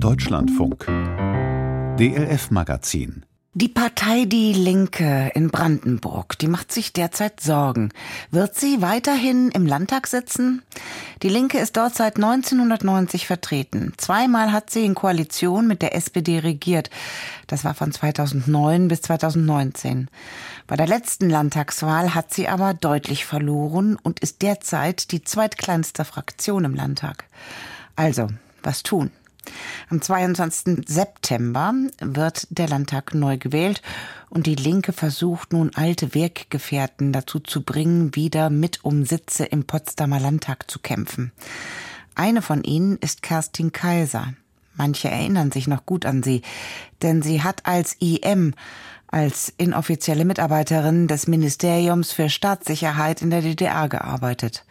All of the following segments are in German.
Deutschlandfunk DLF Magazin die Partei Die Linke in Brandenburg, die macht sich derzeit Sorgen. Wird sie weiterhin im Landtag sitzen? Die Linke ist dort seit 1990 vertreten. Zweimal hat sie in Koalition mit der SPD regiert. Das war von 2009 bis 2019. Bei der letzten Landtagswahl hat sie aber deutlich verloren und ist derzeit die zweitkleinste Fraktion im Landtag. Also, was tun? Am 22. September wird der Landtag neu gewählt und die Linke versucht nun alte Weggefährten dazu zu bringen, wieder mit um Sitze im Potsdamer Landtag zu kämpfen. Eine von ihnen ist Kerstin Kaiser. Manche erinnern sich noch gut an sie, denn sie hat als IM, als inoffizielle Mitarbeiterin des Ministeriums für Staatssicherheit in der DDR gearbeitet.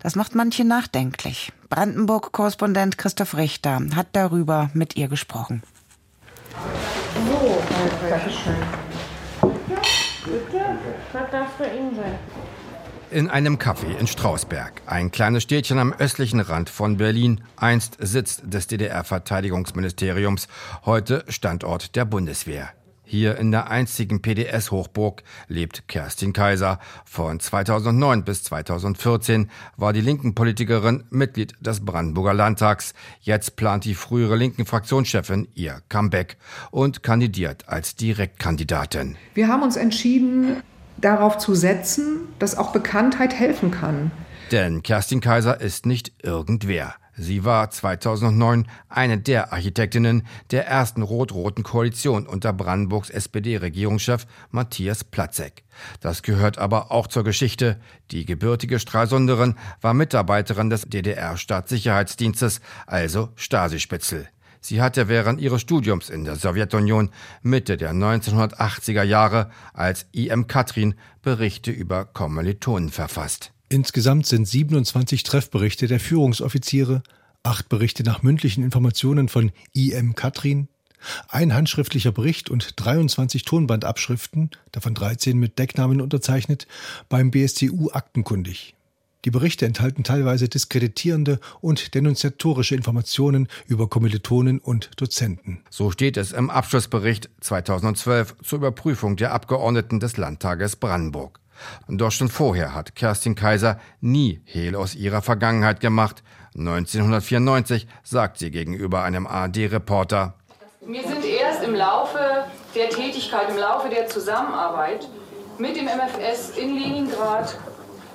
Das macht manche nachdenklich. Brandenburg-Korrespondent Christoph Richter hat darüber mit ihr gesprochen. So, danke schön. Ja, bitte. Was darf für ihn sein? In einem Café in Strausberg, ein kleines Städtchen am östlichen Rand von Berlin, einst Sitz des DDR-Verteidigungsministeriums, heute Standort der Bundeswehr. Hier in der einzigen PDS-Hochburg lebt Kerstin Kaiser. Von 2009 bis 2014 war die linken Politikerin Mitglied des Brandenburger Landtags. Jetzt plant die frühere linken Fraktionschefin ihr Comeback und kandidiert als Direktkandidatin. Wir haben uns entschieden, darauf zu setzen, dass auch Bekanntheit helfen kann. Denn Kerstin Kaiser ist nicht irgendwer. Sie war 2009 eine der Architektinnen der ersten rot-roten Koalition unter Brandenburgs SPD-Regierungschef Matthias Platzek. Das gehört aber auch zur Geschichte. Die gebürtige Stralsunderin war Mitarbeiterin des DDR-Staatssicherheitsdienstes, also Stasi-Spitzel. Sie hatte während ihres Studiums in der Sowjetunion Mitte der 1980er Jahre als IM Katrin Berichte über Kommilitonen verfasst. Insgesamt sind 27 Treffberichte der Führungsoffiziere, acht Berichte nach mündlichen Informationen von IM Katrin, ein handschriftlicher Bericht und 23 Tonbandabschriften, davon 13 mit Decknamen unterzeichnet, beim BSTU aktenkundig. Die Berichte enthalten teilweise diskreditierende und denunziatorische Informationen über Kommilitonen und Dozenten. So steht es im Abschlussbericht 2012 zur Überprüfung der Abgeordneten des Landtages Brandenburg. Doch schon vorher hat Kerstin Kaiser nie Hehl aus ihrer Vergangenheit gemacht. 1994 sagt sie gegenüber einem ARD-Reporter. Mir sind erst im Laufe der Tätigkeit, im Laufe der Zusammenarbeit mit dem MFS in Leningrad,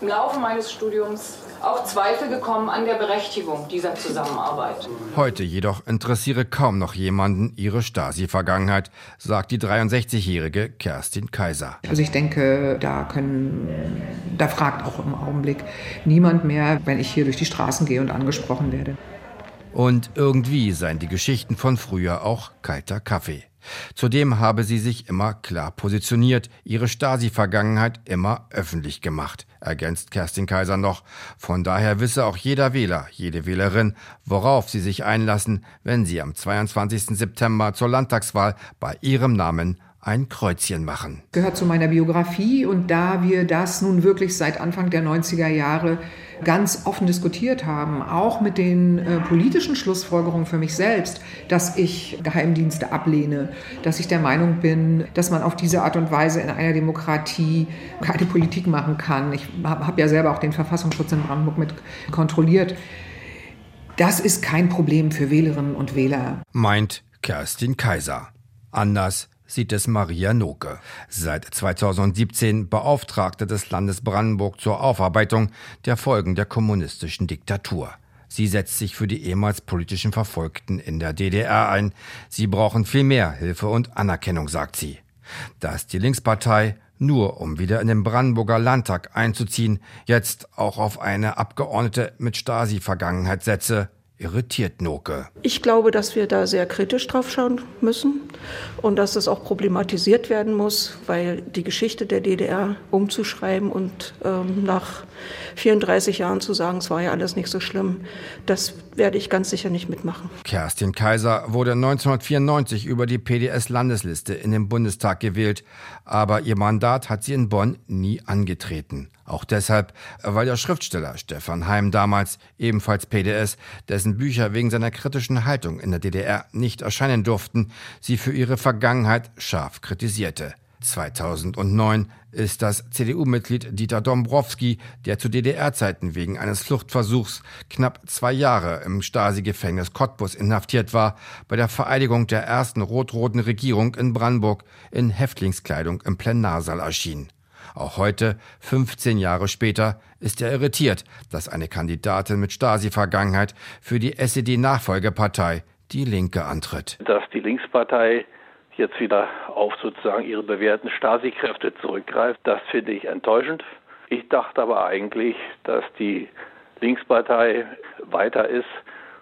im Laufe meines Studiums auch Zweifel gekommen an der Berechtigung dieser Zusammenarbeit. Heute jedoch interessiere kaum noch jemanden ihre Stasi-Vergangenheit, sagt die 63-jährige Kerstin Kaiser. Also ich denke, da können, da fragt auch im Augenblick niemand mehr, wenn ich hier durch die Straßen gehe und angesprochen werde. Und irgendwie seien die Geschichten von früher auch kalter Kaffee. Zudem habe sie sich immer klar positioniert, ihre Stasi-Vergangenheit immer öffentlich gemacht, ergänzt Kerstin Kaiser noch. Von daher wisse auch jeder Wähler, jede Wählerin, worauf sie sich einlassen, wenn sie am 22. September zur Landtagswahl bei ihrem Namen ein Kreuzchen machen. Gehört zu meiner Biografie und da wir das nun wirklich seit Anfang der 90er Jahre ganz offen diskutiert haben, auch mit den äh, politischen Schlussfolgerungen für mich selbst, dass ich Geheimdienste ablehne, dass ich der Meinung bin, dass man auf diese Art und Weise in einer Demokratie keine Politik machen kann. Ich habe hab ja selber auch den Verfassungsschutz in Brandenburg mit kontrolliert. Das ist kein Problem für Wählerinnen und Wähler. Meint Kerstin Kaiser. Anders sieht es Maria Noke. Seit 2017 Beauftragte des Landes Brandenburg zur Aufarbeitung der Folgen der kommunistischen Diktatur. Sie setzt sich für die ehemals politischen Verfolgten in der DDR ein. Sie brauchen viel mehr Hilfe und Anerkennung, sagt sie. Dass die Linkspartei nur um wieder in den Brandenburger Landtag einzuziehen, jetzt auch auf eine Abgeordnete mit Stasi-Vergangenheit setze, irritiert Noke. Ich glaube, dass wir da sehr kritisch drauf schauen müssen und dass es auch problematisiert werden muss, weil die Geschichte der DDR umzuschreiben und ähm, nach 34 Jahren zu sagen, es war ja alles nicht so schlimm, das werde ich ganz sicher nicht mitmachen. Kerstin Kaiser wurde 1994 über die PDS-Landesliste in den Bundestag gewählt, aber ihr Mandat hat sie in Bonn nie angetreten. Auch deshalb, weil der Schriftsteller Stefan Heim damals, ebenfalls PDS, dessen Bücher wegen seiner kritischen Haltung in der DDR nicht erscheinen durften, sie für ihre Vergangenheit scharf kritisierte. 2009 ist das CDU-Mitglied Dieter Dombrowski, der zu DDR-Zeiten wegen eines Fluchtversuchs knapp zwei Jahre im Stasi-Gefängnis Cottbus inhaftiert war, bei der Vereidigung der ersten rot-roten Regierung in Brandenburg in Häftlingskleidung im Plenarsaal erschien. Auch heute, 15 Jahre später, ist er irritiert, dass eine Kandidatin mit Stasi-Vergangenheit für die SED-Nachfolgepartei, die Linke, antritt. Dass die Linkspartei jetzt wieder auf sozusagen ihre bewährten Stasi-Kräfte zurückgreift, das finde ich enttäuschend. Ich dachte aber eigentlich, dass die Linkspartei weiter ist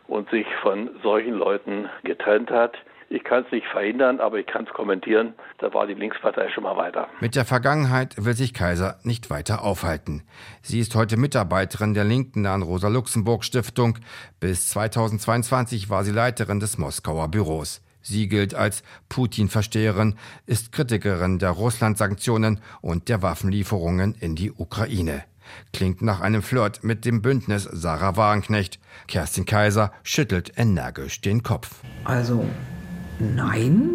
und sich von solchen Leuten getrennt hat. Ich kann es nicht verhindern, aber ich kann es kommentieren. Da war die Linkspartei schon mal weiter. Mit der Vergangenheit will sich Kaiser nicht weiter aufhalten. Sie ist heute Mitarbeiterin der Linken nahen Rosa-Luxemburg-Stiftung. Bis 2022 war sie Leiterin des Moskauer Büros. Sie gilt als Putin-Versteherin, ist Kritikerin der Russland-Sanktionen und der Waffenlieferungen in die Ukraine. Klingt nach einem Flirt mit dem Bündnis Sarah Wagenknecht. Kerstin Kaiser schüttelt energisch den Kopf. Also Nein.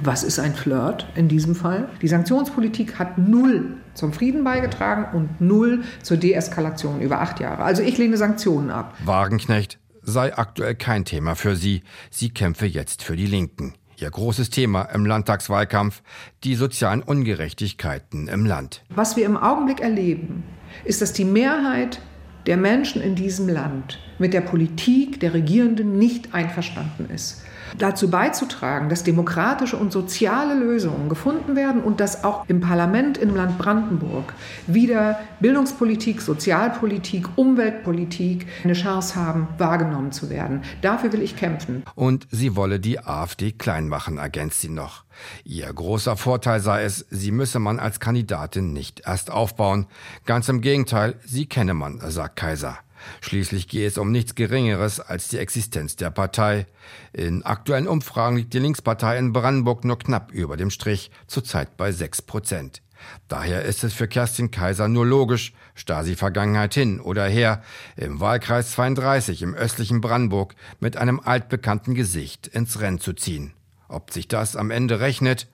Was ist ein Flirt in diesem Fall? Die Sanktionspolitik hat null zum Frieden beigetragen und null zur Deeskalation über acht Jahre. Also ich lehne Sanktionen ab. Wagenknecht sei aktuell kein Thema für sie. Sie kämpfe jetzt für die Linken. Ihr großes Thema im Landtagswahlkampf, die sozialen Ungerechtigkeiten im Land. Was wir im Augenblick erleben, ist, dass die Mehrheit der Menschen in diesem Land mit der Politik der Regierenden nicht einverstanden ist dazu beizutragen, dass demokratische und soziale Lösungen gefunden werden und dass auch im Parlament im Land Brandenburg wieder Bildungspolitik, Sozialpolitik, Umweltpolitik eine Chance haben, wahrgenommen zu werden. Dafür will ich kämpfen. Und sie wolle die AfD klein machen, ergänzt sie noch. Ihr großer Vorteil sei es, sie müsse man als Kandidatin nicht erst aufbauen. Ganz im Gegenteil, sie kenne man, sagt Kaiser. Schließlich gehe es um nichts Geringeres als die Existenz der Partei. In aktuellen Umfragen liegt die Linkspartei in Brandenburg nur knapp über dem Strich, zurzeit bei 6 Prozent. Daher ist es für Kerstin Kaiser nur logisch, Stasi-Vergangenheit hin oder her, im Wahlkreis 32 im östlichen Brandenburg mit einem altbekannten Gesicht ins Rennen zu ziehen. Ob sich das am Ende rechnet?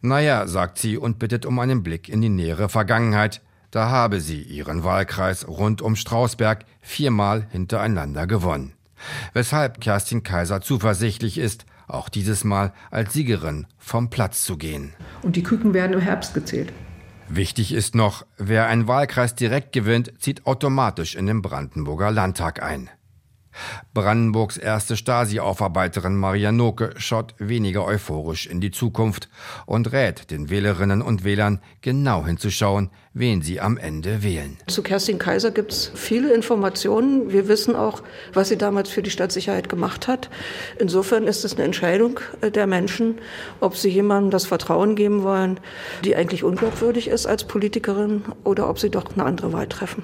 Naja, sagt sie und bittet um einen Blick in die nähere Vergangenheit. Da habe sie ihren Wahlkreis rund um Strausberg viermal hintereinander gewonnen. Weshalb Kerstin Kaiser zuversichtlich ist, auch dieses Mal als Siegerin vom Platz zu gehen. Und die Küken werden im Herbst gezählt. Wichtig ist noch, wer einen Wahlkreis direkt gewinnt, zieht automatisch in den Brandenburger Landtag ein. Brandenburgs erste Stasi-Aufarbeiterin Maria Noke schaut weniger euphorisch in die Zukunft und rät den Wählerinnen und Wählern, genau hinzuschauen, wen sie am Ende wählen. Zu Kerstin Kaiser gibt es viele Informationen. Wir wissen auch, was sie damals für die Stadtsicherheit gemacht hat. Insofern ist es eine Entscheidung äh, der Menschen, ob sie jemandem das Vertrauen geben wollen, die eigentlich unglaubwürdig ist als Politikerin, oder ob sie doch eine andere Wahl treffen.